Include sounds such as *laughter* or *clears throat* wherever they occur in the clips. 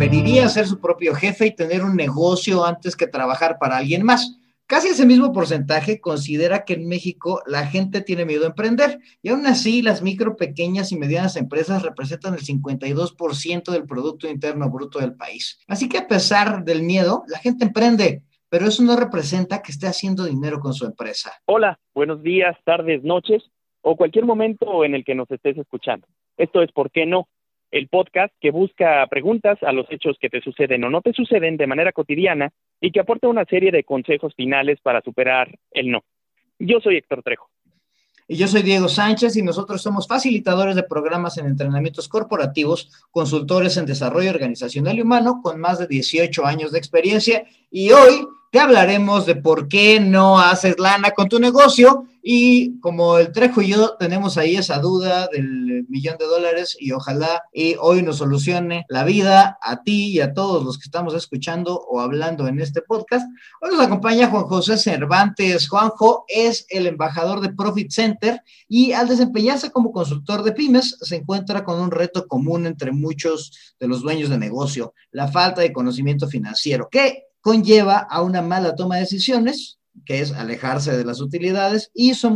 preferiría ser su propio jefe y tener un negocio antes que trabajar para alguien más. Casi ese mismo porcentaje considera que en México la gente tiene miedo a emprender y aún así las micro, pequeñas y medianas empresas representan el 52% del Producto Interno Bruto del país. Así que a pesar del miedo, la gente emprende, pero eso no representa que esté haciendo dinero con su empresa. Hola, buenos días, tardes, noches o cualquier momento en el que nos estés escuchando. Esto es ¿Por qué no? El podcast que busca preguntas a los hechos que te suceden o no te suceden de manera cotidiana y que aporta una serie de consejos finales para superar el no. Yo soy Héctor Trejo. Y yo soy Diego Sánchez y nosotros somos facilitadores de programas en entrenamientos corporativos, consultores en desarrollo organizacional y humano con más de 18 años de experiencia. Y hoy te hablaremos de por qué no haces lana con tu negocio y como el Trejo y yo tenemos ahí esa duda del millón de dólares y ojalá y hoy nos solucione la vida a ti y a todos los que estamos escuchando o hablando en este podcast. Hoy nos acompaña Juan José Cervantes. Juanjo es el embajador de Profit Center y al desempeñarse como consultor de pymes se encuentra con un reto común entre muchos de los dueños de negocio, la falta de conocimiento financiero. ¿Qué conlleva a una mala toma de decisiones, que es alejarse de las utilidades, y su,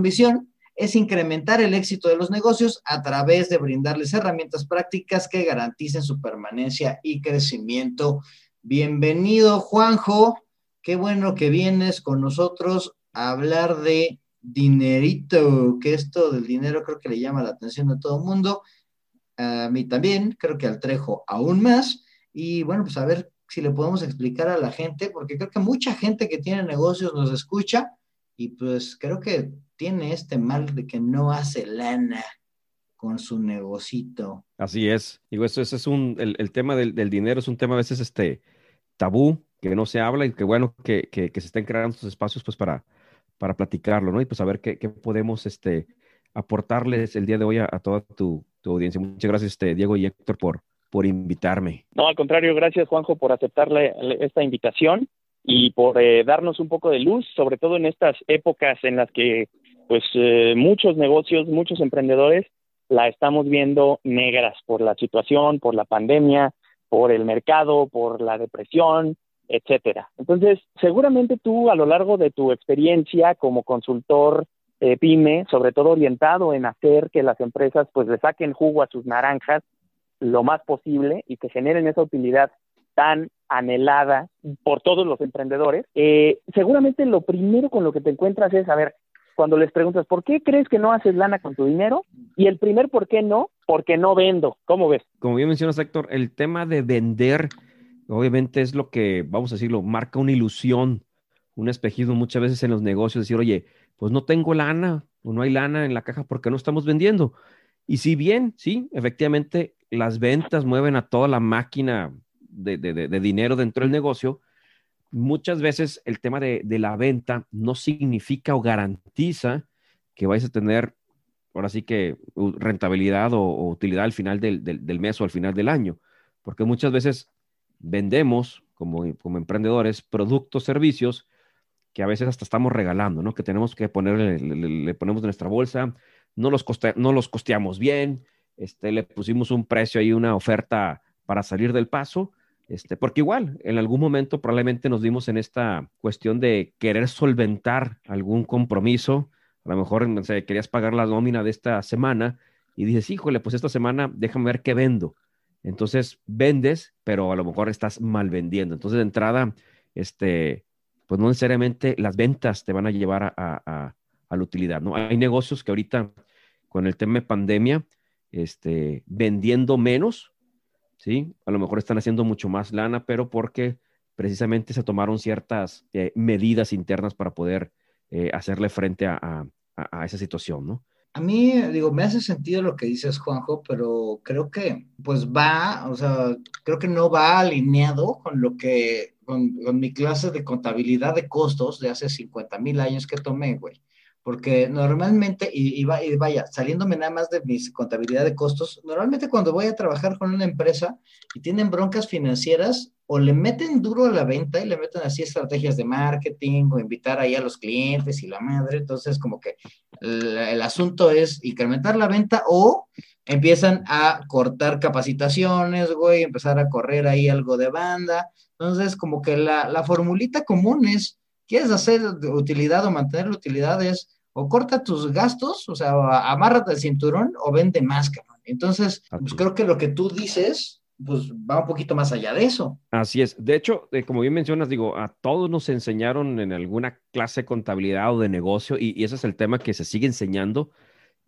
misión es incrementar el éxito de los negocios a través de brindarles herramientas prácticas que garanticen su permanencia y crecimiento. Bienvenido, Juanjo. Qué bueno que vienes con nosotros a hablar de dinerito, que esto del dinero creo que le llama la atención a todo el mundo. A mí también, creo que al Trejo aún más. Y bueno, pues a ver si le podemos explicar a la gente, porque creo que mucha gente que tiene negocios nos escucha y pues creo que tiene este mal de que no hace lana con su negocito. Así es. Digo, eso, es un, el, tema del, dinero es un tema a veces este tabú, que no se habla y que bueno que, que, se estén creando estos espacios pues para, para platicarlo, ¿no? Y pues a ver qué, podemos este, aportarles el día de hoy a, toda tu, tu, audiencia. Muchas gracias, este, Diego y Héctor, por, por invitarme. No, al contrario, gracias Juanjo por aceptarle esta invitación y por eh, darnos un poco de luz, sobre todo en estas épocas en las que pues eh, muchos negocios, muchos emprendedores la estamos viendo negras por la situación, por la pandemia, por el mercado, por la depresión, etcétera. Entonces, seguramente tú a lo largo de tu experiencia como consultor eh, pyme, sobre todo orientado en hacer que las empresas pues le saquen jugo a sus naranjas, lo más posible y que generen esa utilidad tan anhelada por todos los emprendedores, eh, seguramente lo primero con lo que te encuentras es, a ver, cuando les preguntas, ¿por qué crees que no haces lana con tu dinero? Y el primer por qué no, porque no vendo. ¿Cómo ves? Como bien mencionas, Héctor, el tema de vender, obviamente es lo que, vamos a decirlo, marca una ilusión, un espejismo muchas veces en los negocios, decir, oye, pues no tengo lana o no hay lana en la caja porque no estamos vendiendo. Y si bien, sí, efectivamente, las ventas mueven a toda la máquina de, dinero dentro del negocio, muchas veces el tema de, la venta no significa o garantiza que vais a tener, ahora sí que, rentabilidad o, utilidad al final del, mes o al final del año, porque muchas veces vendemos como, como emprendedores productos, servicios que a veces hasta estamos regalando, ¿no? Que tenemos que ponerle, le, ponemos en nuestra bolsa, no los, no los costeamos bien, este, le pusimos un precio ahí, una oferta para salir del paso, este, porque igual, en algún momento probablemente nos dimos en esta cuestión de querer solventar algún compromiso, a lo mejor querías pagar la nómina de esta semana y dices, híjole, pues esta semana déjame ver qué vendo. Entonces vendes, pero a lo mejor estás mal vendiendo. Entonces de entrada, este, pues no necesariamente las ventas te van a llevar a, a, a la utilidad, ¿no? Hay negocios que ahorita con el tema de pandemia, este, vendiendo menos, ¿sí? A lo mejor están haciendo mucho más lana, pero porque precisamente se tomaron ciertas eh, medidas internas para poder eh, hacerle frente a, esa situación, ¿no? A mí, digo, me hace sentido lo que dices, Juanjo, pero creo que, pues va, o sea, creo que no va alineado con lo que, con, con mi clase de contabilidad de costos de hace 50 mil años que tomé, güey porque normalmente, y, vaya, saliéndome nada más de mi contabilidad de costos, normalmente cuando voy a trabajar con una empresa y tienen broncas financieras, o le meten duro a la venta y le meten así estrategias de marketing o invitar ahí a los clientes y la madre, entonces como que el, el asunto es incrementar la venta o empiezan a cortar capacitaciones, güey, empezar a correr ahí algo de banda. Entonces, como que la, la formulita común es, ¿quieres hacer utilidad o mantener la utilidad? Es o corta tus gastos, o sea, amárrate el cinturón o vende más, cabrón. Entonces, pues creo que lo que tú dices, pues va un poquito más allá de eso. Así es. De hecho, eh, como bien mencionas, digo, a todos nos enseñaron en alguna clase de contabilidad o de negocio, y, y ese es el tema que se sigue enseñando,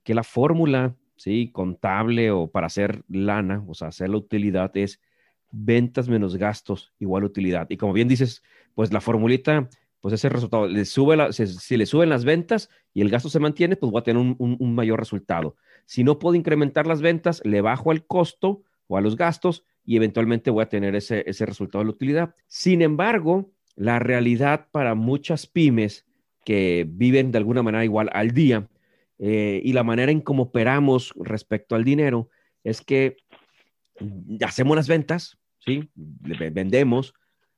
que la fórmula ¿sí? Contable o para hacer lana, o sea, hacer la utilidad es ventas menos gastos igual utilidad. Y como bien dices, pues la formulita, pues ese resultado, le sube si, le suben las ventas y el gasto se mantiene, pues voy a tener un, mayor resultado. Si no puedo incrementar las ventas, le bajo al costo o a los gastos y eventualmente voy a tener ese, ese resultado de la utilidad. Sin embargo, la realidad para muchas pymes que viven de alguna manera igual al día, eh, y la manera en cómo operamos respecto al dinero es que hacemos las ventas, ¿sí? Vendemos,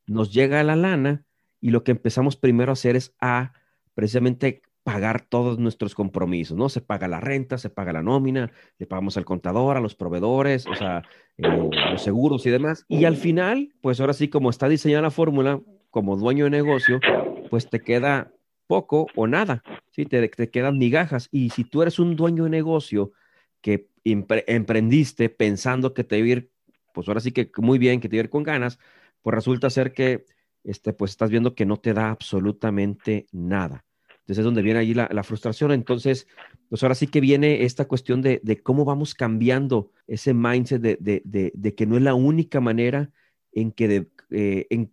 nos llega la lana y lo que empezamos primero a hacer es a precisamente pagar todos nuestros compromisos, ¿no? Se paga la renta, se paga la nómina, le pagamos al contador, a los proveedores, o sea, eh, los seguros y demás. Y al final, pues ahora sí, como está diseñada la fórmula, como dueño de negocio, pues te queda poco o nada, ¿sí? Te, te quedan migajas. Y si tú eres un dueño de negocio que emprendiste pensando que te iba a ir, pues ahora sí que muy bien, que te iba a ir con ganas, pues resulta ser que, este, pues estás viendo que no te da absolutamente nada. Entonces es donde viene allí la, frustración. Entonces, pues ahora sí que viene esta cuestión de, cómo vamos cambiando ese mindset de, que no es la única manera en que, eh, en,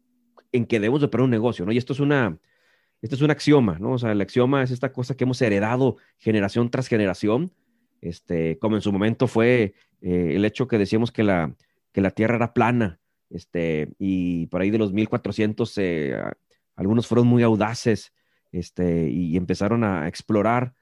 en, que debemos de operar un negocio, ¿no? Y esto es una, este es un axioma, ¿no? O sea, el axioma es esta cosa que hemos heredado generación tras generación, este, como en su momento fue eh, el hecho que decíamos que la, que la Tierra era plana, este, y por ahí de los 1400 eh, algunos fueron muy audaces, este, y empezaron a explorar,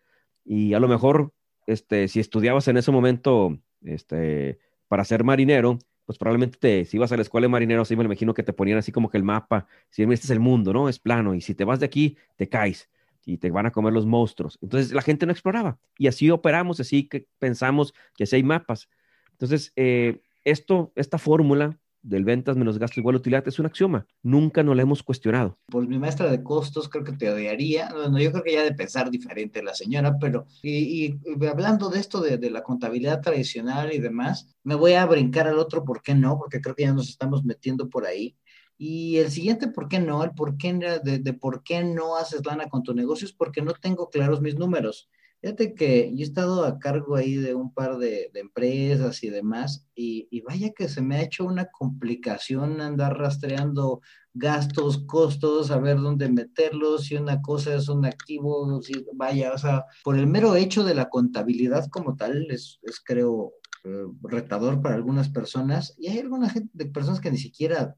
y a lo mejor, este, si estudiabas en ese momento, este, para ser marinero, pues probablemente te, si ibas a la escuela de marineros, sí me imagino que te ponían así como que el mapa, si este es el mundo, ¿no? Es plano, y si te vas de aquí, te caes y te van a comer los monstruos. Entonces la gente no exploraba y así operamos, así que pensamos que así hay mapas. Entonces, eh, esto, esta fórmula del ventas menos gasto igual utilidad es un axioma. Nunca nos la hemos cuestionado. Por mi maestra de costos creo que te odiaría. Bueno, yo creo que ya de pensar diferente la señora, pero y, hablando de esto de, la contabilidad tradicional y demás, me voy a brincar al otro, ¿por qué no? Porque creo que ya nos estamos metiendo por ahí. Y el siguiente, ¿por qué no? El por qué de, de por qué no haces lana con tu negocio es porque no tengo claros mis números. Fíjate que yo he estado a cargo ahí de un par de, empresas y demás, y, vaya que se me ha hecho una complicación andar rastreando gastos, costos, saber dónde meterlos, si una cosa es un activo, si vaya, o sea, por el mero hecho de la contabilidad como tal, es, es creo eh, retador para algunas personas, y hay alguna gente, de personas que ni siquiera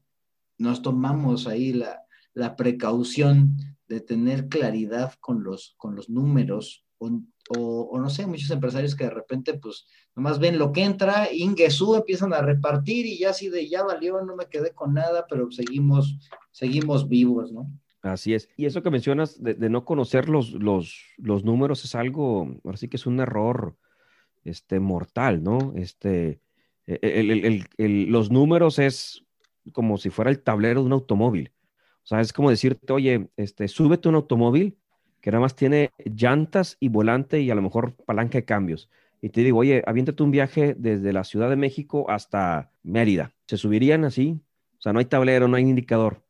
nos tomamos ahí la, la precaución de tener claridad con los, con los números o, no sé, muchos empresarios que de repente, pues, nomás ven lo que entra, Ingesú empiezan a repartir y ya así de ya valió, no me quedé con nada, pero seguimos, seguimos vivos, ¿no? Así es. Y eso que mencionas de, no conocer los, los, los, números es algo, ahora sí que es un error este, mortal, ¿no? Este, e, el, los números es como si fuera el tablero de un automóvil. O sea, es como decirte, oye, este, súbete un automóvil que nada más tiene llantas y volante y a lo mejor palanca de cambios. Y te digo, oye, aviéntate un viaje desde la Ciudad de México hasta Mérida. ¿Se subirían así? O sea, no hay tablero, no hay indicador.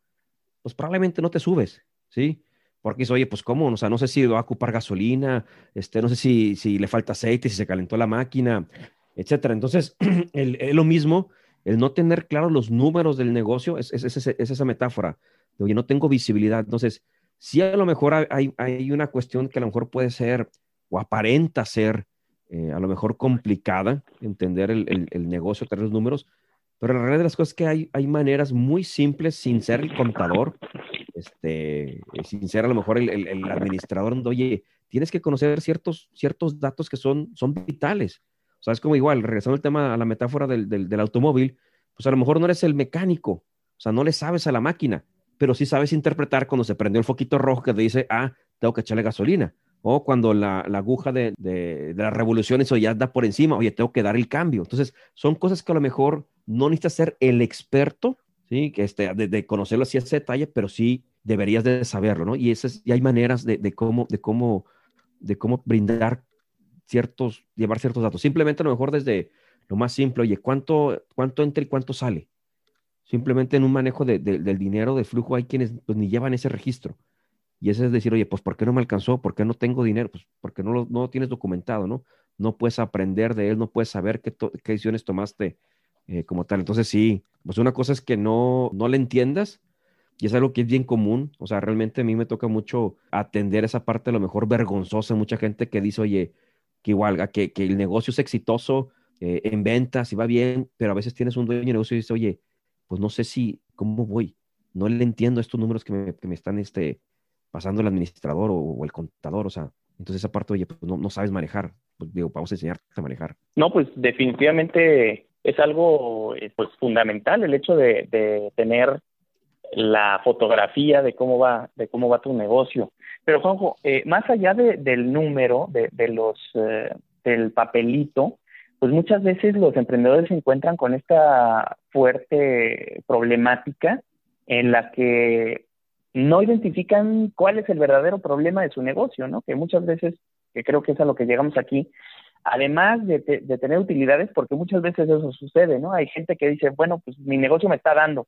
Pues probablemente no te subes, ¿sí? Porque dices, oye, pues cómo, o sea, no sé si va a ocupar gasolina, este, no sé si, si le falta aceite, si se calentó la máquina, etcétera. Entonces, *clears throat* es lo mismo, el no tener claros los números del negocio es, es, es, es esa metáfora de, oye, no tengo visibilidad. Entonces, Sí, a lo mejor hay, hay, una cuestión que a lo mejor puede ser o aparenta ser eh, a lo mejor complicada entender el, el, negocio, tener los números, pero la realidad de las cosas es que hay, hay maneras muy simples sin ser el contador, este, eh, sin ser a lo mejor el, el, administrador, donde, oye, tienes que conocer ciertos, ciertos datos que son, son vitales. O sea, es como igual, regresando al tema, a la metáfora del, del, del automóvil, pues a lo mejor no eres el mecánico, o sea, no le sabes a la máquina, pero sí sabes interpretar cuando se prendió el foquito rojo que te dice, ah, tengo que echarle gasolina. O cuando la, aguja de, de, de, la revolución eso ya da por encima, oye, tengo que dar el cambio. Entonces, son cosas que a lo mejor no necesitas ser el experto, ¿sí? Que este, de, conocerlo así ese detalle, pero sí deberías de saberlo, ¿no? Y, esas, y hay maneras de, de, cómo, de, cómo, de cómo brindar ciertos, llevar ciertos datos. Simplemente a lo mejor desde lo más simple, oye, ¿cuánto, cuánto entra y cuánto sale? Simplemente en un manejo de, del dinero, de flujo, hay quienes pues, ni llevan ese registro. Y ese es decir, oye, pues ¿por qué no me alcanzó? ¿Por qué no tengo dinero? Pues porque no lo, no tienes documentado, ¿no? No puedes aprender de él, no puedes saber qué, decisiones tomaste eh, como tal. Entonces sí, pues una cosa es que no, no le entiendas y es algo que es bien común. O sea, realmente a mí me toca mucho atender esa parte a lo mejor vergonzosa. Mucha gente que dice, oye, que igual, que, que el negocio es exitoso eh, en ventas y va bien, pero a veces tienes un dueño de negocio y dice, oye, pues no sé si, ¿cómo voy? No le entiendo estos números que me, están este, pasando el administrador o, el contador, o sea, entonces esa parte, oye, pues no, sabes manejar, pues digo, vamos a enseñarte a manejar. No, pues definitivamente es algo eh, pues fundamental el hecho de, tener la fotografía de cómo va de cómo va tu negocio pero Juanjo eh, más allá de, del número de, de los eh, del papelito pues muchas veces los emprendedores se encuentran con esta fuerte problemática en la que no identifican cuál es el verdadero problema de su negocio, ¿no? Que muchas veces, que creo que es a lo que llegamos aquí, además de, de, tener utilidades, porque muchas veces eso sucede, ¿no? Hay gente que dice, bueno, pues mi negocio me está dando,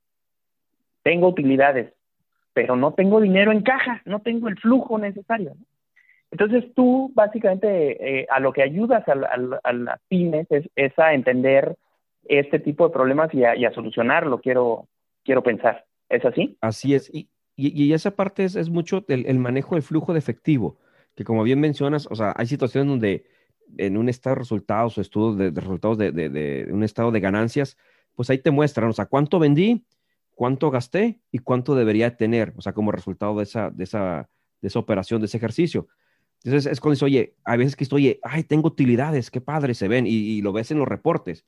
tengo utilidades, pero no tengo dinero en caja, no tengo el flujo necesario. ¿no? Entonces tú básicamente eh, a lo que ayudas a, a, las pymes es, es, a entender este tipo de problemas y a, y solucionarlo, quiero, quiero pensar. ¿Es así? Así es. Y, y, esa parte es, es mucho el, manejo del flujo de efectivo, que como bien mencionas, o sea, hay situaciones donde en un estado de resultados o estudios de, de resultados de, de, de, un estado de ganancias, pues ahí te muestran, o sea, cuánto vendí, cuánto gasté y cuánto debería tener, o sea, como resultado de esa, de esa, de esa operación, de ese ejercicio. Entonces es cuando dice, oye, a veces que estoy, oye, ay, tengo utilidades, qué padre se ven, y, y, lo ves en los reportes.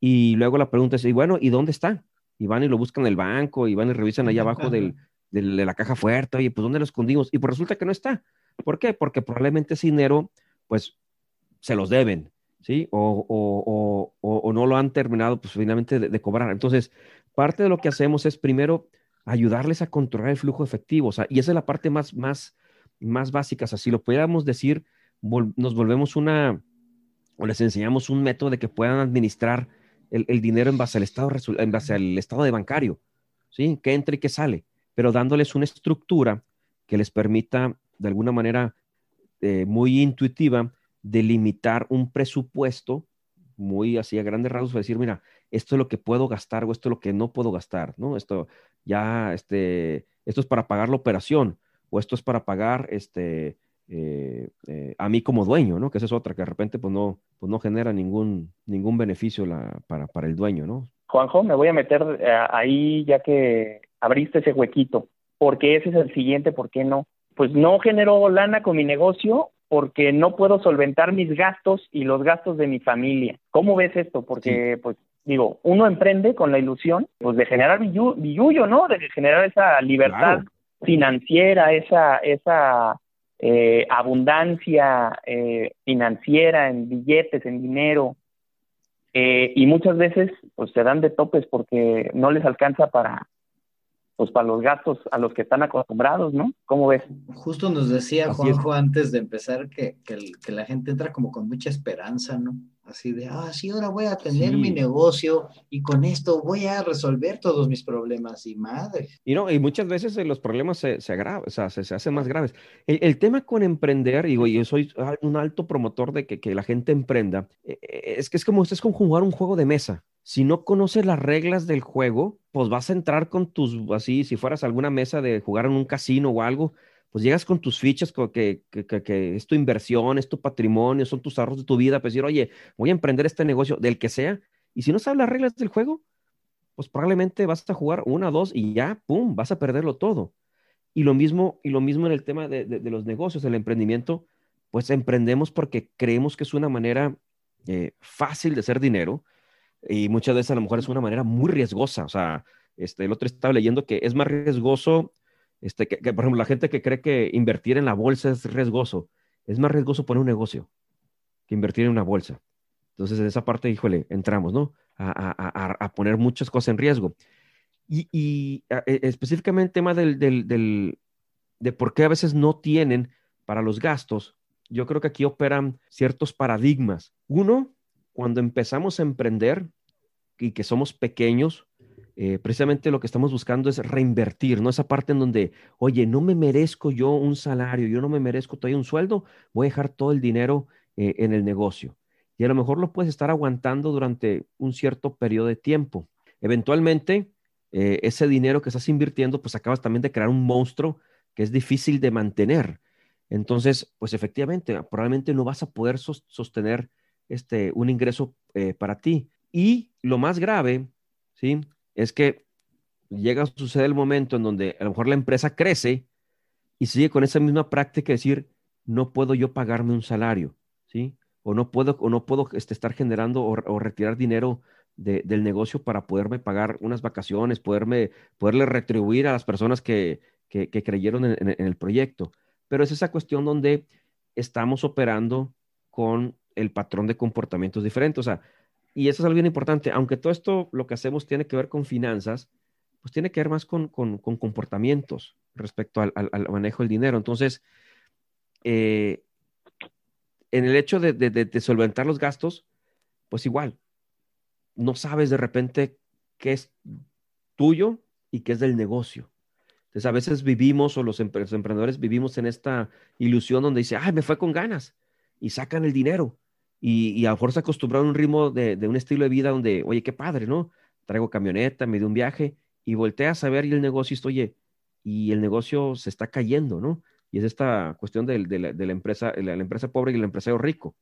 Y luego la pregunta es, y bueno, ¿y dónde está? Y van y lo buscan en el banco, y van y revisan ahí abajo del, del, de la caja fuerte, oye, pues ¿dónde lo escondimos? Y pues resulta que no está. ¿Por qué? Porque probablemente ese dinero, pues, se los deben, ¿sí? O, o, o, o no lo han terminado, pues, finalmente de, de, cobrar. Entonces, parte de lo que hacemos es primero ayudarles a controlar el flujo efectivo, o sea, y esa es la parte más, más, más básicas, así lo pudiéramos decir, nos volvemos una, o les enseñamos un método de que puedan administrar el, dinero en base al estado, en base al estado de bancario, ¿sí? Que entra y que sale, pero dándoles una estructura que les permita, de alguna manera eh, muy intuitiva, delimitar un presupuesto muy así a grandes rasgos, decir, mira, esto es lo que puedo gastar o esto es lo que no puedo gastar, ¿no? Esto ya, este, esto es para pagar la operación, o esto es para pagar este, eh, eh, a mí como dueño, ¿no? Que esa es otra, que de repente pues no, pues no genera ningún, ningún beneficio la, para, para el dueño, ¿no? Juanjo, me voy a meter eh, ahí ya que abriste ese huequito, porque ese es el siguiente, ¿por qué no? Pues no genero lana con mi negocio porque no puedo solventar mis gastos y los gastos de mi familia. ¿Cómo ves esto? Porque, sí. pues, digo, uno emprende con la ilusión, pues, de generar billullo, ¿no? De generar esa libertad claro financiera, esa, esa eh, abundancia eh, financiera en billetes, en dinero, eh, y muchas veces pues se dan de topes porque no les alcanza para pues para los gastos a los que están acostumbrados, ¿no? ¿Cómo ves? Justo nos decía Juanjo antes de empezar que, que, que la gente entra como con mucha esperanza, ¿no? Así de, ah, sí, ahora voy a tener sí. mi negocio y con esto voy a resolver todos mis problemas y madre. Y no, y muchas veces los problemas se, se agravan, o sea, se, se, hacen más graves. El, el, tema con emprender, digo, yo soy un alto promotor de que, que la gente emprenda, eh, es que es como, es como jugar un juego de mesa. Si no conoces las reglas del juego, pues vas a entrar con tus, así, si fueras a alguna mesa de jugar en un casino o algo, pues llegas con tus fichas, que, que, que, que, es tu inversión, es tu patrimonio, son tus ahorros de tu vida, pues decir, oye, voy a emprender este negocio del que sea, y si no sabes las reglas del juego, pues probablemente vas a jugar una, dos y ya, pum, vas a perderlo todo. Y lo mismo, y lo mismo en el tema de los negocios, el emprendimiento, pues emprendemos porque creemos que es una manera eh, fácil de hacer dinero y muchas veces a lo mejor es una manera muy riesgosa. O sea, este, el otro estaba leyendo que es más riesgoso este, que, por ejemplo, la gente que cree que invertir en la bolsa es riesgoso. es más riesgoso poner un negocio que invertir en una bolsa. Entonces, en esa parte, híjole, entramos, ¿no? A, poner muchas cosas en riesgo. Y, e, específicamente tema del, del, de por qué a veces no tienen para los gastos, yo creo que aquí operan ciertos paradigmas. Uno, cuando empezamos a emprender y que somos pequeños, eh, precisamente lo que estamos buscando es reinvertir, ¿no? Esa parte en donde, oye, no me merezco yo un salario, yo no me merezco todavía un sueldo, voy a dejar todo el dinero eh, en el negocio. Y a lo mejor lo puedes estar aguantando durante un cierto periodo de tiempo. Eventualmente, eh, ese dinero que estás invirtiendo, pues acabas también de crear un monstruo que es difícil de mantener. Entonces, pues efectivamente, probablemente no vas a poder sostener este, un ingreso para ti. Y lo más grave, ¿sí? Es que llega a suceder el momento en donde a lo mejor la empresa crece y sigue con esa misma práctica de decir, no puedo yo pagarme un salario, ¿sí? O no puedo, o no puedo este, estar generando o, retirar dinero del negocio para poderme pagar unas vacaciones, poderme, poderle retribuir a las personas que, creyeron en, en el proyecto. Pero es esa cuestión donde estamos operando con el patrón de comportamientos diferentes. O sea, y eso es algo bien importante, aunque todo esto lo que hacemos tiene que ver con finanzas, pues tiene que ver más con, comportamientos respecto al, manejo del dinero. Entonces, eh, en el hecho de, solventar los gastos, pues igual, no sabes de repente qué es tuyo y qué es del negocio. Entonces, a veces vivimos, o los, emprendedores vivimos en esta ilusión donde dice, ay, me fue con ganas, y sacan el dinero y, a lo mejor se acostumbraron a un ritmo de, un estilo de vida donde, oye, qué padre, ¿no? Traigo camioneta, me dio un viaje y volteas a ver y el negocio, y oye, y el negocio se está cayendo, ¿no? Y es esta cuestión de, la, empresa, la, empresa pobre y el empresario rico.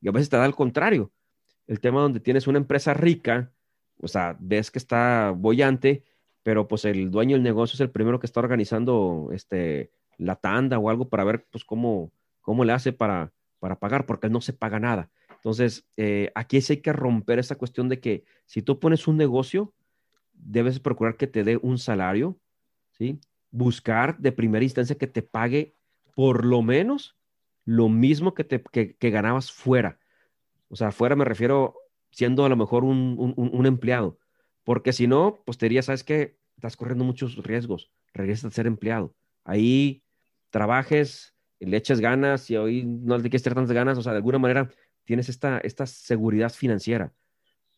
Y a veces te da al contrario. El tema donde tienes una empresa rica, o sea, ves que está bollante, pero pues el dueño del negocio es el primero que está organizando este, la tanda o algo para ver pues cómo, cómo le hace para, para pagar, porque él no se paga nada. Entonces, eh, aquí sí hay que romper esa cuestión de que si tú pones un negocio, debes procurar que te dé un salario, ¿sí? Buscar de primera instancia que te pague por lo menos lo mismo que, te, que, ganabas fuera. O sea, fuera me refiero siendo a lo mejor un, empleado, porque si no, pues te diría, ¿sabes qué? Estás corriendo muchos riesgos, regresas a ser empleado. Ahí trabajes, le eches ganas y hoy no le quieres tener tantas ganas, o sea, de alguna manera tienes esta, esta seguridad financiera.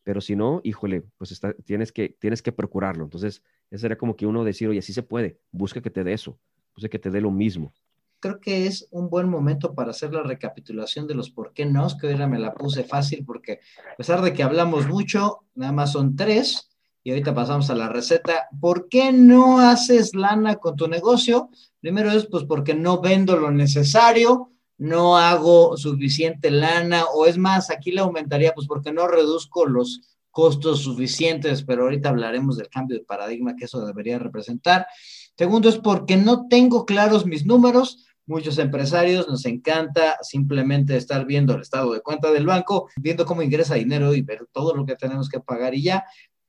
Pero si no, híjole, pues tienes, que, tienes que procurarlo. Entonces, eso sería como que uno decir, oye, así se puede, busca que te dé eso, busca que te dé lo mismo. Creo que es un buen momento para hacer la recapitulación de los por qué no, que me la puse fácil porque a pesar de que hablamos mucho, nada más son tres y ahorita pasamos a la receta. ¿Por qué no haces lana con tu negocio? Primero es pues porque no vendo lo necesario, no hago suficiente lana o es más, aquí le aumentaría pues porque no reduzco los costos suficientes, pero ahorita hablaremos del cambio de paradigma que eso debería representar. Segundo es porque no tengo claros mis números. Muchos empresarios nos encanta simplemente estar viendo el estado de cuenta del banco, viendo cómo ingresa dinero y ver todo lo que tenemos que pagar y ya.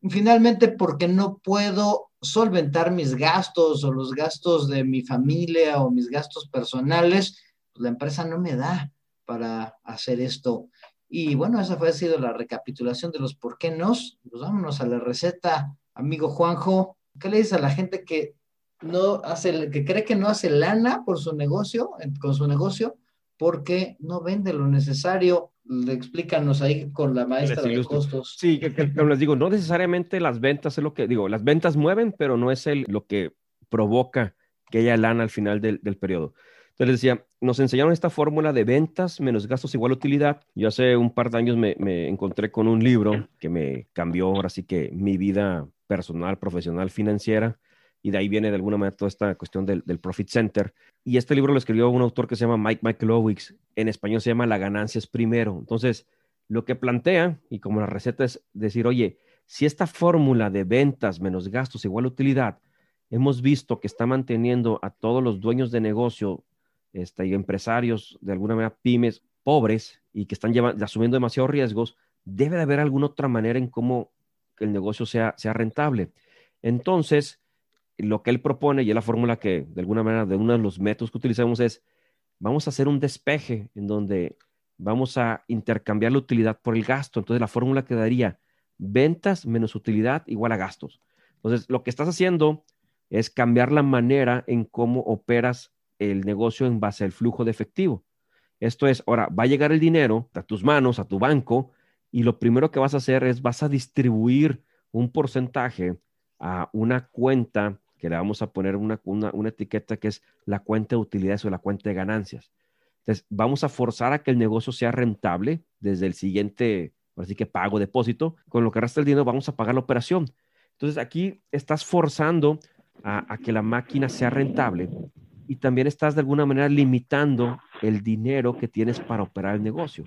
finalmente, porque no puedo solventar mis gastos o los gastos de mi familia o mis gastos personales pues, la empresa no me da para hacer esto. Y bueno, esa fue ha sido la recapitulación de los por qué nos. Pues vámonos a la receta, amigo Juanjo. ¿Qué le dices a la gente que no hace, que cree que no hace lana por su negocio, con su negocio, porque no vende lo necesario? Le explícanos ahí con la maestra de costos. Sí, que, les digo, no necesariamente las ventas es lo que digo, las ventas mueven, pero no es el, lo que provoca que haya lana al final del, del periodo. Entonces decía, nos enseñaron esta fórmula de ventas menos gastos igual utilidad. Yo hace un par de años me, encontré con un libro que me cambió ahora sí que mi vida personal, profesional, financiera. Y de ahí viene de alguna manera toda esta cuestión del, Profit Center. Y este libro lo escribió un autor que se llama Mike Michaelowicz. En español se llama La ganancia es primero. Entonces, lo que plantea, y como la receta es decir, oye, si esta fórmula de ventas menos gastos igual utilidad, hemos visto que está manteniendo a todos los dueños de negocio este, y empresarios, de alguna manera pymes pobres y que están asumiendo demasiados riesgos, debe de haber alguna otra manera en cómo el negocio sea, sea rentable. Entonces, lo que él propone y es la fórmula que de alguna manera, de uno de los métodos que utilizamos es, vamos a hacer un despeje en donde vamos a intercambiar la utilidad por el gasto. Entonces la fórmula quedaría ventas menos utilidad igual a gastos. Entonces lo que estás haciendo es cambiar la manera en cómo operas el negocio en base al flujo de efectivo. Esto es, ahora va a llegar el dinero a tus manos, a tu banco, y lo primero que vas a hacer es vas a distribuir un porcentaje a una cuenta que le vamos a poner una, una, etiqueta que es la cuenta de utilidades o la cuenta de ganancias. Entonces, vamos a forzar a que el negocio sea rentable desde el siguiente, así que pago, depósito. Con lo que resta el dinero, vamos a pagar la operación. Entonces, aquí estás forzando a que la máquina sea rentable y también estás de alguna manera limitando el dinero que tienes para operar el negocio.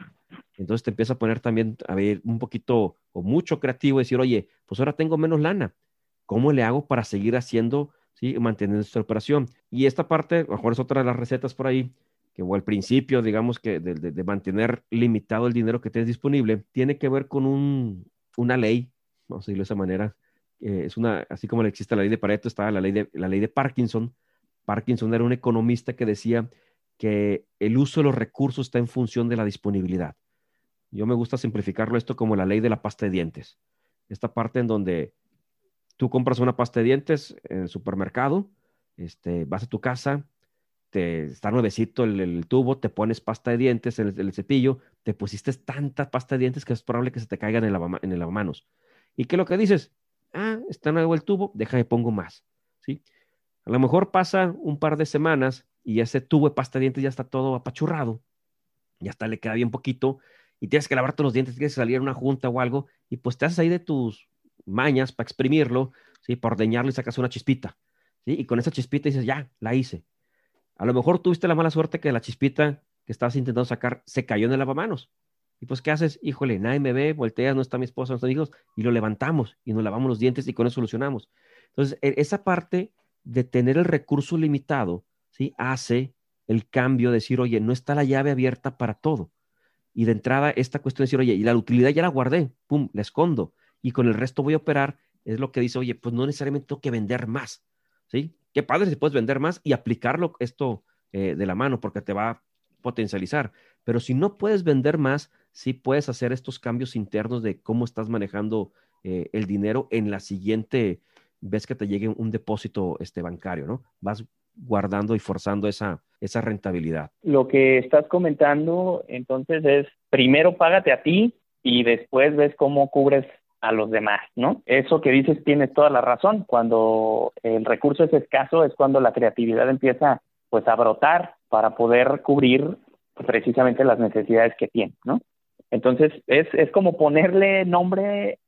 Entonces te empieza a poner también a ver un poquito o mucho creativo decir, oye, pues ahora tengo menos lana. ¿Cómo le hago para seguir haciendo, sí, manteniendo esta operación? Y esta parte, a lo mejor es otra de las recetas por ahí, que o al principio, digamos que de, mantener limitado el dinero que tienes disponible, tiene que ver con un, una ley, vamos a decirlo de esa manera, es una, así como existe la ley de Pareto, estaba la ley de, la ley de Parkinson. Parkinson era un economista que decía que el uso de los recursos está en función de la disponibilidad. Yo me gusta simplificarlo esto como la ley de la pasta de dientes. Esta parte en donde tú compras una pasta de dientes en el supermercado, este, vas a tu casa, te está nuevecito el, tubo, te pones pasta de dientes en el, cepillo, te pusiste tanta pasta de dientes que es probable que se te caiga en el, en el lavamanos. ¿Y qué es lo que dices? Ah, está nuevo el tubo, déjame pongo más, ¿sí? A lo mejor pasa un par de semanas y ese tubo de pasta de dientes ya está todo apachurrado, ya está, le queda bien poquito y tienes que lavarte los dientes, tienes que salir a una junta o algo y pues te haces ahí de tus mañas para exprimirlo, ¿sí? Para ordeñarlo y sacas una chispita, ¿sí? Y con esa chispita dices, ya, la hice. A lo mejor tuviste la mala suerte que la chispita que estabas intentando sacar se cayó en el lavamanos. Y pues, ¿qué haces? Híjole, nadie me ve, volteas, no está mi esposa, no están hijos, y lo levantamos y nos lavamos los dientes y con eso solucionamos. Entonces, e, esa parte de tener el recurso limitado, ¿sí? Hace el cambio de decir, oye, no está la llave abierta para todo. Y de entrada, esta cuestión de decir, oye, y la utilidad ya la guardé, pum, la escondo y con el resto voy a operar, es lo que dice, oye, pues no necesariamente tengo que vender más, ¿sí? Qué padre si puedes vender más y aplicarlo esto eh, de la mano porque te va a potencializar. Pero si no puedes vender más, sí puedes hacer estos cambios internos de cómo estás manejando eh, el dinero en la siguiente vez que te llegue un depósito este, bancario, ¿no? Vas guardando y forzando esa, esa rentabilidad. Lo que estás comentando entonces es, primero págate a ti y después ves cómo cubres a los demás, ¿no? Eso que dices tienes toda la razón. Cuando el recurso es escaso es cuando la creatividad empieza pues a brotar para poder cubrir precisamente las necesidades que tiene, ¿no? Entonces es, es como ponerle nombre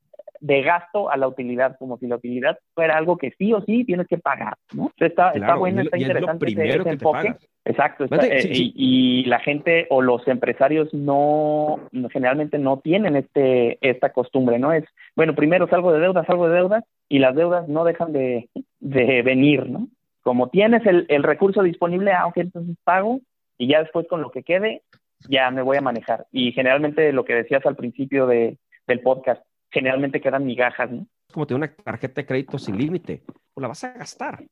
de gasto a la utilidad, como si la utilidad fuera algo que sí o sí tienes que pagar, ¿no? Está, está bueno, está interesante ese, enfoque. Exacto, eh, Y, la gente o los empresarios no, generalmente no tienen este esta costumbre, ¿no? Es, bueno, primero salgo de deudas, salgo de deudas, y las deudas no dejan de, de venir, ¿no? Como tienes el, el recurso disponible, ah, ok, entonces pago, y ya después con lo que quede, ya me voy a manejar. Y generalmente lo que decías al principio de, del podcast, generalmente quedan migajas, ¿no? Como tener una tarjeta de crédito sin límite, pues la vas a gastar.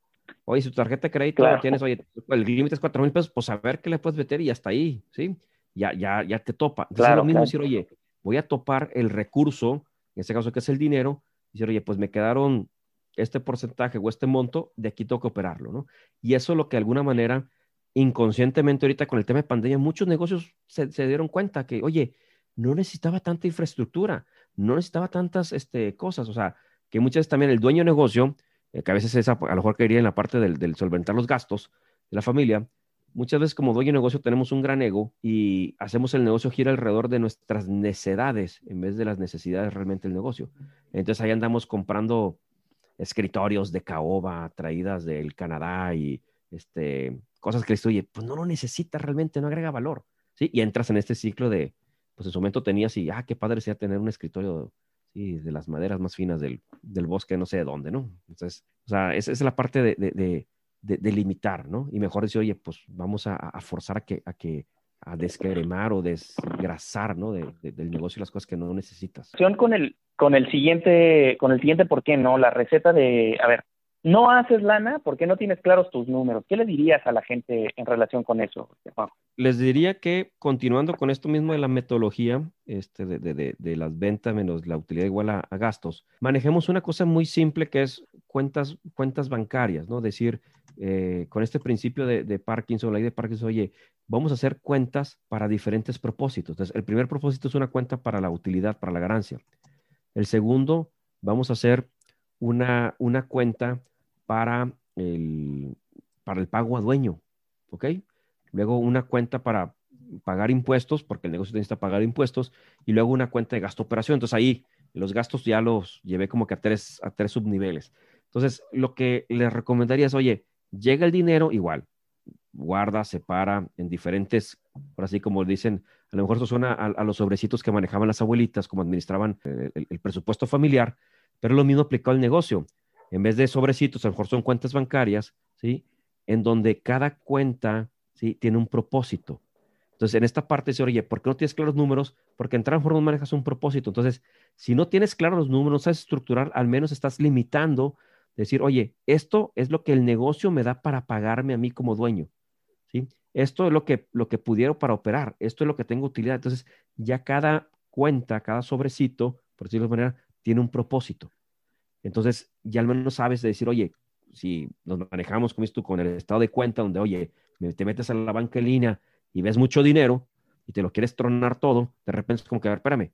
Oye, si tu tarjeta de crédito tienes, oye, el límite es cuatro mil pesos, pues a ver qué le puedes meter y hasta ahí, ¿sí? Ya, ya, ya te topa. Entonces es lo mismo decir, oye, voy a topar el recurso, en este caso que es el dinero, y decir, oye, pues me quedaron este porcentaje o este monto, de aquí tengo que operarlo, ¿no? Y eso es lo que de alguna manera, inconscientemente ahorita con el tema de pandemia, muchos negocios se, se dieron cuenta que, oye, no necesitaba tanta infraestructura, no necesitaba tantas este, cosas, o sea, que muchas veces también el dueño de negocio, eh, que a veces es a, lo mejor quería en la parte del, solventar los gastos de la familia, muchas veces como dueño de negocio tenemos un gran ego y hacemos el negocio gira alrededor de nuestras necesidades en vez de las necesidades realmente del negocio. Entonces ahí andamos comprando escritorios de caoba traídas del Canadá y este, cosas que oye, pues no lo necesita realmente, no agrega valor. ¿sí? Y entras en este ciclo de, pues en su momento tenías y, ah, qué padre sea tener un escritorio sí, de las maderas más finas del, del, bosque, no sé de dónde, ¿no? Entonces, o sea, esa es la parte de, de, de, limitar, ¿no? Y mejor decir, oye, pues vamos a, forzar a que, a que a descremar o desgrasar, ¿no? del negocio las cosas que no necesitas. Con el, con el siguiente, con el siguiente por qué, ¿no? La receta de, a ver, no haces lana porque no tienes claros tus números. ¿Qué le dirías a la gente en relación con eso, Les diría que continuando con esto mismo de la metodología este, de, las ventas menos la utilidad igual a, gastos, manejemos una cosa muy simple que es cuentas, cuentas bancarias, ¿no? Decir, eh, con este principio de, Parkinson, la ley de Parkinson, oye, vamos a hacer cuentas para diferentes propósitos. Entonces, el primer propósito es una cuenta para la utilidad, para la ganancia. El segundo, vamos a hacer una, una cuenta para el, para el pago a dueño, ¿ok? Luego una cuenta para pagar impuestos, porque el negocio necesita pagar impuestos, y luego una cuenta de gasto operación. Entonces ahí los gastos ya los llevé como que a tres, a tres subniveles. Entonces, lo que les recomendaría es, oye, llega el dinero igual, guarda, separa en diferentes, por así como dicen, a lo mejor eso suena a, los sobrecitos que manejaban las abuelitas, como administraban el, el, presupuesto familiar, pero lo mismo aplicado al negocio en vez de sobrecitos, a lo mejor son cuentas bancarias, ¿sí? En donde cada cuenta, ¿sí? Tiene un propósito. Entonces, en esta parte dice, oye, ¿por qué no tienes claros números? Porque en Transform manejas un propósito. Entonces, si no tienes claros los números, no sabes estructurar, al menos estás limitando, decir, oye, esto es lo que el negocio me da para pagarme a mí como dueño, ¿sí? Esto es lo que, lo que pudiera para operar, esto es lo que tengo utilidad. Entonces, ya cada cuenta, cada sobrecito, por decirlo de manera, tiene un propósito. Entonces, ya al menos sabes de decir, oye, si nos manejamos como tú con el estado de cuenta, donde, oye, te metes a la banca en línea y ves mucho dinero y te lo quieres tronar todo, de repente es como que, a ver, espérame.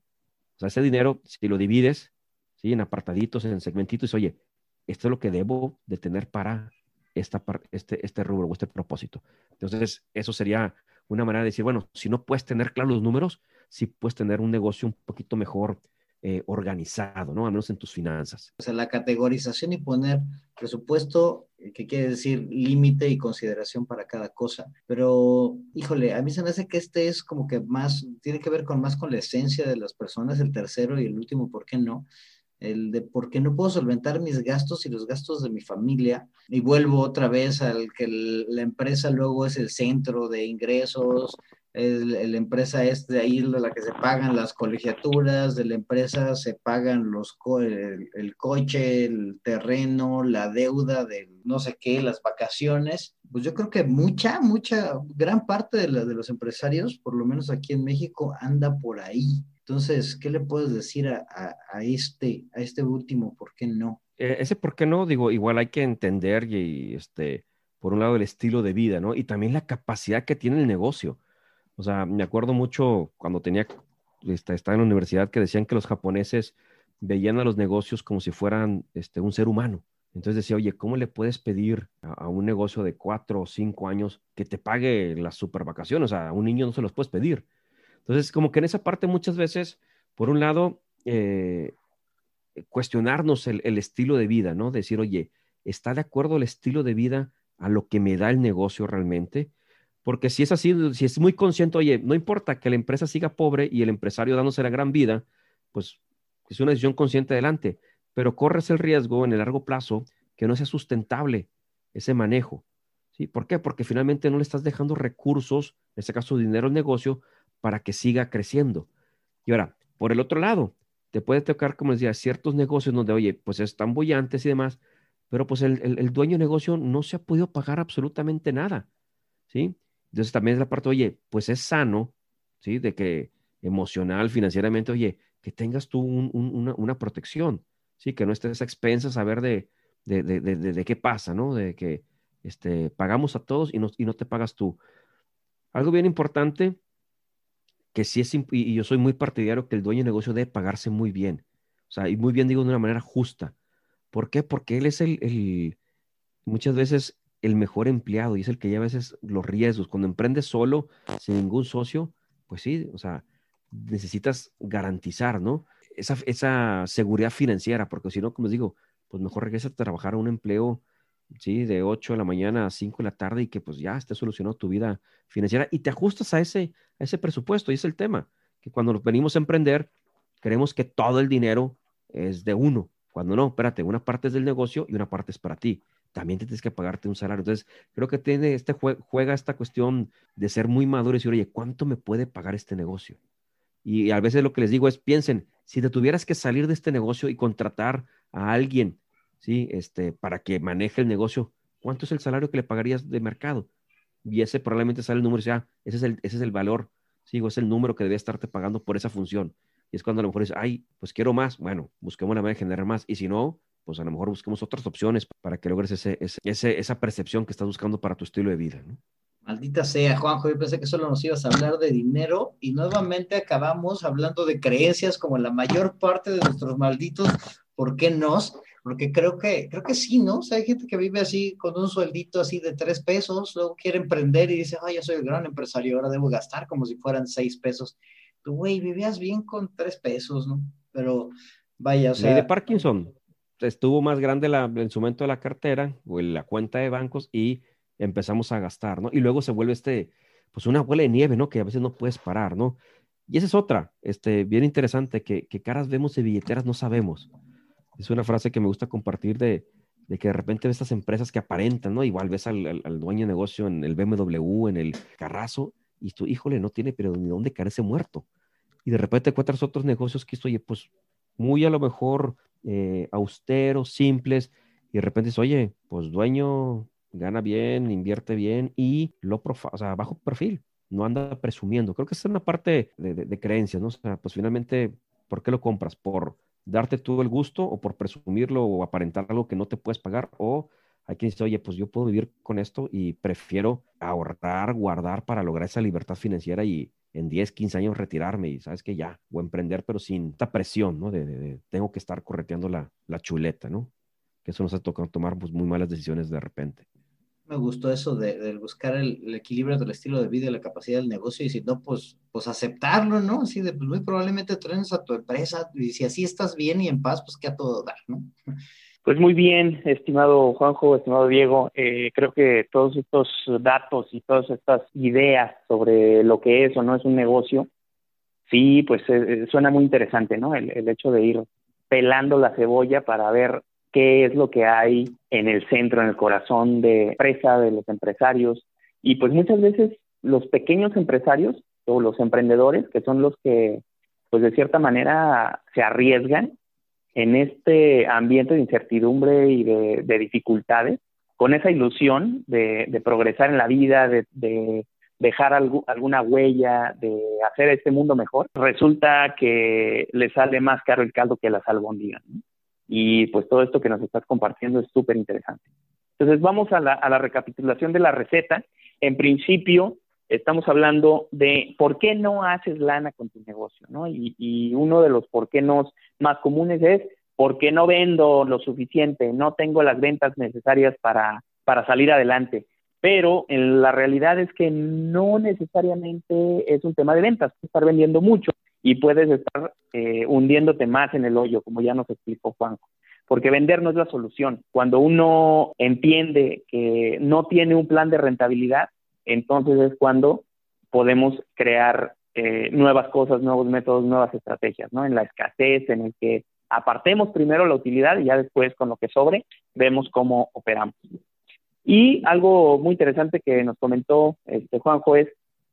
O sea, ese dinero, si lo divides, ¿sí? En apartaditos, en segmentitos, oye, esto es lo que debo de tener para esta, este, este rubro o este propósito. Entonces, eso sería una manera de decir, bueno, si no puedes tener claros los números, sí puedes tener un negocio un poquito mejor eh, organizado, ¿no? Al menos en tus finanzas. O sea, la categorización y poner presupuesto, eh, que quiere decir límite y consideración para cada cosa. Pero, híjole, a mí se me hace que este es como que más, tiene que ver con más con la esencia de las personas, el tercero y el último, ¿por qué no? el de por qué no puedo solventar mis gastos y los gastos de mi familia. Y vuelvo otra vez al que la empresa luego es el centro de ingresos, la empresa es de ahí la que se pagan las colegiaturas, de la empresa se pagan los el, coche, el terreno, la deuda de no sé qué, las vacaciones. Pues yo creo que mucha, mucha, gran parte de, de los empresarios, por lo menos aquí en México, anda por ahí. Entonces, ¿qué le puedes decir a, a, este, a este último? ¿Por qué no? Eh, ese por qué no, digo, igual hay que entender y, este, por un lado el estilo de vida, ¿no? Y también la capacidad que tiene el negocio. O sea, me acuerdo mucho cuando tenía, este, estaba en la universidad que decían que los japoneses veían a los negocios como si fueran este, un ser humano. Entonces decía, oye, ¿cómo le puedes pedir a, un negocio de cuatro o cinco años que te pague las super vacaciones? O sea, a un niño no se los puedes pedir. Entonces, como que en esa parte muchas veces, por un lado, eh, cuestionarnos el, el, estilo de vida, ¿no? Decir, oye, ¿está de acuerdo el estilo de vida a lo que me da el negocio realmente? Porque si es así, si es muy consciente, oye, no importa que la empresa siga pobre y el empresario dándose la gran vida, pues es una decisión consciente adelante, pero corres el riesgo en el largo plazo que no sea sustentable ese manejo. ¿Sí? ¿Por qué? Porque finalmente no le estás dejando recursos, en este caso dinero al negocio, para que siga creciendo. Y ahora, por el otro lado, te puede tocar, como decía, ciertos negocios donde, oye, pues están bollantes y demás, pero pues el, el, el dueño de negocio no se ha podido pagar absolutamente nada. ¿Sí? Entonces también es la parte, oye, pues es sano, ¿sí? De que emocional, financieramente, oye, que tengas tú una, protección, ¿sí? Que no estés a expensas a ver de, de, de, de, qué pasa, ¿no? De que este, pagamos a todos y no, y no te pagas tú. Algo bien importante, que sí es, y yo soy muy partidario que el dueño de negocio debe pagarse muy bien. O sea, y muy bien digo de una manera justa. ¿Por qué? Porque él es el, el muchas veces el mejor empleado y es el que lleva a veces los riesgos. Cuando emprendes solo, sin ningún socio, pues sí, o sea, necesitas garantizar, ¿no? Esa, esa seguridad financiera, porque si no, como les digo, pues mejor regresa a trabajar a un empleo, ¿sí? De 8 de la mañana a 5 de la tarde y que pues ya esté solucionado tu vida financiera y te ajustas a ese, a ese presupuesto. Y es el tema, que cuando venimos a emprender, creemos que todo el dinero es de uno, cuando no, espérate, una parte es del negocio y una parte es para ti también tienes que pagarte un salario. Entonces, creo que tiene este juega esta cuestión de ser muy maduro y decir, oye, ¿cuánto me puede pagar este negocio? Y a veces lo que les digo es, piensen, si te tuvieras que salir de este negocio y contratar a alguien ¿sí? Este, para que maneje el negocio, ¿cuánto es el salario que le pagarías de mercado? Y ese probablemente sale el número y ah, ese es el, ese es el valor, sigo, es el número que debe estarte pagando por esa función. Y es cuando a lo mejor dices, ay, pues quiero más, bueno, busquemos la manera de generar más. Y si no, pues a lo mejor busquemos otras opciones para que logres ese, ese, esa percepción que estás buscando para tu estilo de vida. ¿no? Maldita sea, Juanjo, yo pensé que solo nos ibas a hablar de dinero y nuevamente acabamos hablando de creencias como la mayor parte de nuestros malditos, ¿por qué no? Porque creo que, creo que sí, ¿no? O sea, hay gente que vive así con un sueldito así de tres pesos, luego quiere emprender y dice, ay, yo soy el gran empresario, ahora debo gastar como si fueran seis pesos. Tú, güey, vivías bien con tres pesos, ¿no? Pero vaya, o sea... de Parkinson estuvo más grande la, en su momento de la cartera o la cuenta de bancos y empezamos a gastar, ¿no? Y luego se vuelve este, pues una bola de nieve, ¿no? Que a veces no puedes parar, ¿no? Y esa es otra, este, bien interesante, que, que caras vemos de billeteras no sabemos. Es una frase que me gusta compartir de, de que de repente ves estas empresas que aparentan, ¿no? Igual ves al, dueño de negocio en el BMW, en el Carrazo, y tú, híjole, no tiene, pero ni dónde caerse muerto. Y de repente encuentras otros negocios que, oye, pues muy a lo mejor eh, austeros, simples, y de repente dices, oye, pues dueño gana bien, invierte bien y lo o sea, bajo perfil, no anda presumiendo. Creo que esa es una parte de, de, creencias, ¿no? O sea, pues finalmente, ¿por qué lo compras? ¿Por darte todo el gusto o por presumirlo o aparentar algo que no te puedes pagar? O hay quien dice, oye, pues yo puedo vivir con esto y prefiero ahorrar, guardar para lograr esa libertad financiera y en 10, 15 años retirarme y sabes que ya, o emprender, pero sin esta presión, ¿no? De, de, tengo que estar correteando la, la, chuleta, ¿no? Que eso nos ha tocado tomar pues, muy malas decisiones de repente me gustó eso de, buscar el, equilibrio del estilo de vida y la capacidad del negocio y si no, pues, pues aceptarlo, ¿no? Así de, pues muy probablemente trenes a tu empresa y si así estás bien y en paz, pues que a todo dar, ¿no? Pues muy bien, estimado Juanjo, estimado Diego, eh, creo que todos estos datos y todas estas ideas sobre lo que es o no es un negocio, sí, pues eh, eh, suena muy interesante, ¿no? El, hecho de ir pelando la cebolla para ver qué es lo que hay en el centro, en el corazón de empresa, de los empresarios. Y pues muchas veces los pequeños empresarios o los emprendedores, que son los que, pues de cierta manera, se arriesgan en este ambiente de incertidumbre y de, dificultades, con esa ilusión de, progresar en la vida, de, dejar alguna huella, de hacer este mundo mejor, resulta que le sale más caro el caldo que las albóndigas. ¿no? y pues todo esto que nos estás compartiendo es súper interesante. Entonces vamos a la, a la recapitulación de la receta. En principio, estamos hablando de por qué no haces lana con tu negocio, ¿no? Y, y uno de los por qué no más comunes es por qué no vendo lo suficiente, no tengo las ventas necesarias para, para salir adelante. Pero en la realidad es que no necesariamente es un tema de ventas, estar vendiendo mucho y puedes estar eh, hundiéndote más en el hoyo, como ya nos explicó Juanjo. Porque vender no es la solución. Cuando uno entiende que no tiene un plan de rentabilidad, entonces es cuando podemos crear eh, nuevas cosas, nuevos métodos, nuevas estrategias, ¿no? En la escasez, en el que apartemos primero la utilidad y ya después con lo que sobre vemos cómo operamos. Y algo muy interesante que nos comentó este Juanjo es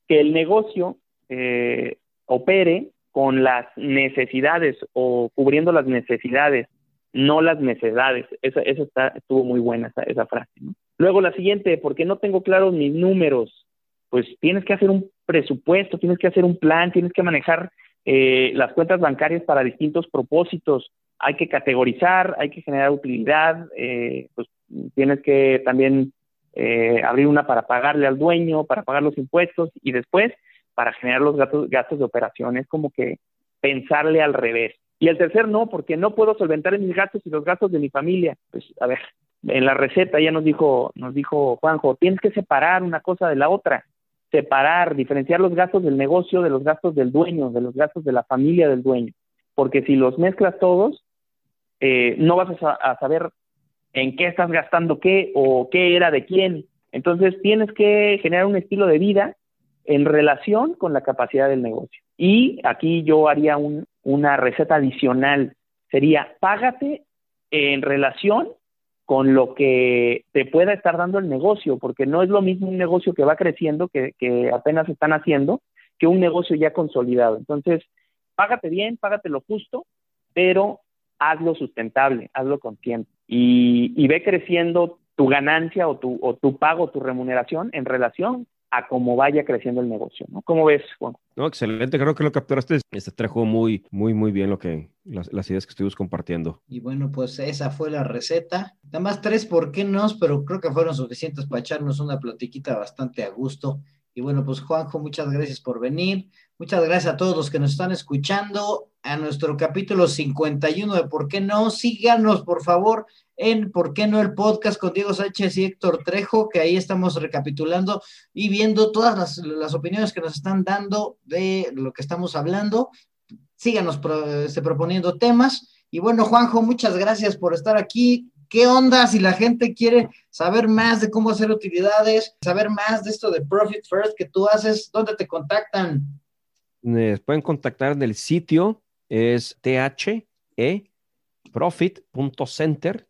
que el negocio eh, opere con las necesidades o cubriendo las necesidades, no las necesidades. Esa, esa está, estuvo muy buena esa, esa frase. ¿no? Luego la siguiente, porque no tengo claros mis números, pues tienes que hacer un presupuesto, tienes que hacer un plan, tienes que manejar eh, las cuentas bancarias para distintos propósitos, hay que categorizar, hay que generar utilidad, eh, pues tienes que también eh, abrir una para pagarle al dueño, para pagar los impuestos y después para generar los gastos, gastos de operación. Es como que pensarle al revés. Y el tercer no, porque no puedo solventar mis gastos y los gastos de mi familia. Pues a ver, en la receta ya nos dijo, nos dijo Juanjo, tienes que separar una cosa de la otra, separar, diferenciar los gastos del negocio de los gastos del dueño, de los gastos de la familia del dueño, porque si los mezclas todos, eh, no vas a, saber en qué estás gastando qué o qué era de quién. Entonces tienes que generar un estilo de vida en relación con la capacidad del negocio. Y aquí yo haría un, una receta adicional, sería págate en relación con lo que te pueda estar dando el negocio, porque no es lo mismo un negocio que va creciendo, que, que apenas están haciendo, que un negocio ya consolidado. Entonces, págate bien, págate lo justo, pero hazlo sustentable, hazlo con tiempo. y, ve creciendo tu ganancia o tu pago, tu remuneración en relación a cómo vaya creciendo el negocio, ¿no? ¿Cómo ves, Juan? No, excelente, creo que lo capturaste, este trajo muy, muy, muy bien lo que, las, las, ideas que estuvimos compartiendo. Y bueno, pues esa fue la receta. Nada más tres por qué no, pero creo que fueron suficientes para echarnos una platiquita bastante a gusto. Y bueno, pues Juanjo, muchas gracias por venir. Muchas gracias a todos los que nos están escuchando a nuestro capítulo 51 de ¿Por qué no? Síganos, por favor, en ¿Por qué no? el podcast con Diego Sánchez y Héctor Trejo, que ahí estamos recapitulando y viendo todas las, opiniones que nos están dando de lo que estamos hablando. Síganos este, proponiendo temas. Y bueno, Juanjo, muchas gracias por estar aquí. ¿Qué onda si la gente quiere saber más de cómo hacer utilidades, saber más de esto de Profit First que tú haces? ¿Dónde te contactan? Pueden contactar en el sitio, es theprofit.center.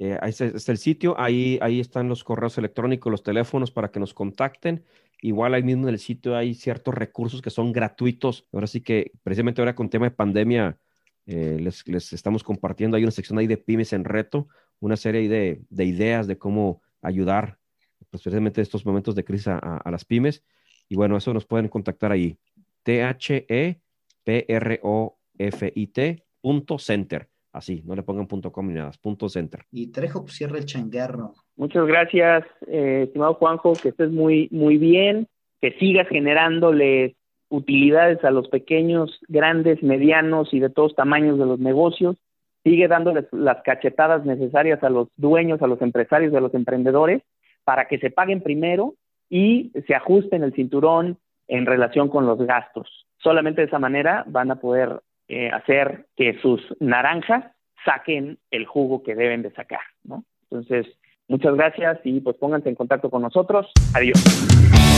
Eh, ahí está, el sitio, ahí, ahí están los correos electrónicos, los teléfonos para que nos contacten. Igual ahí mismo en el sitio hay ciertos recursos que son gratuitos. Ahora sí que, precisamente ahora con tema de pandemia, eh, les, estamos compartiendo, hay una sección ahí de pymes en reto, una serie de, de ideas de cómo ayudar, pues, especialmente en estos momentos de crisis a, las pymes. Y bueno, eso nos pueden contactar ahí. T-H-E-P-R-O-F-I-T punto center. Así, no le pongan punto com ni nada, punto center. Y Trejo pues, cierra el changarro. Muchas gracias, eh, estimado Juanjo, que estés muy, muy bien, que sigas generándoles utilidades a los pequeños, grandes, medianos y de todos tamaños de los negocios. Sigue dándoles las cachetadas necesarias a los dueños, a los empresarios, a los emprendedores, para que se paguen primero y se ajusten el cinturón en relación con los gastos. Solamente de esa manera van a poder eh, hacer que sus naranjas saquen el jugo que deben de sacar, ¿no? Entonces, muchas gracias y pues pónganse en contacto con nosotros. Adiós.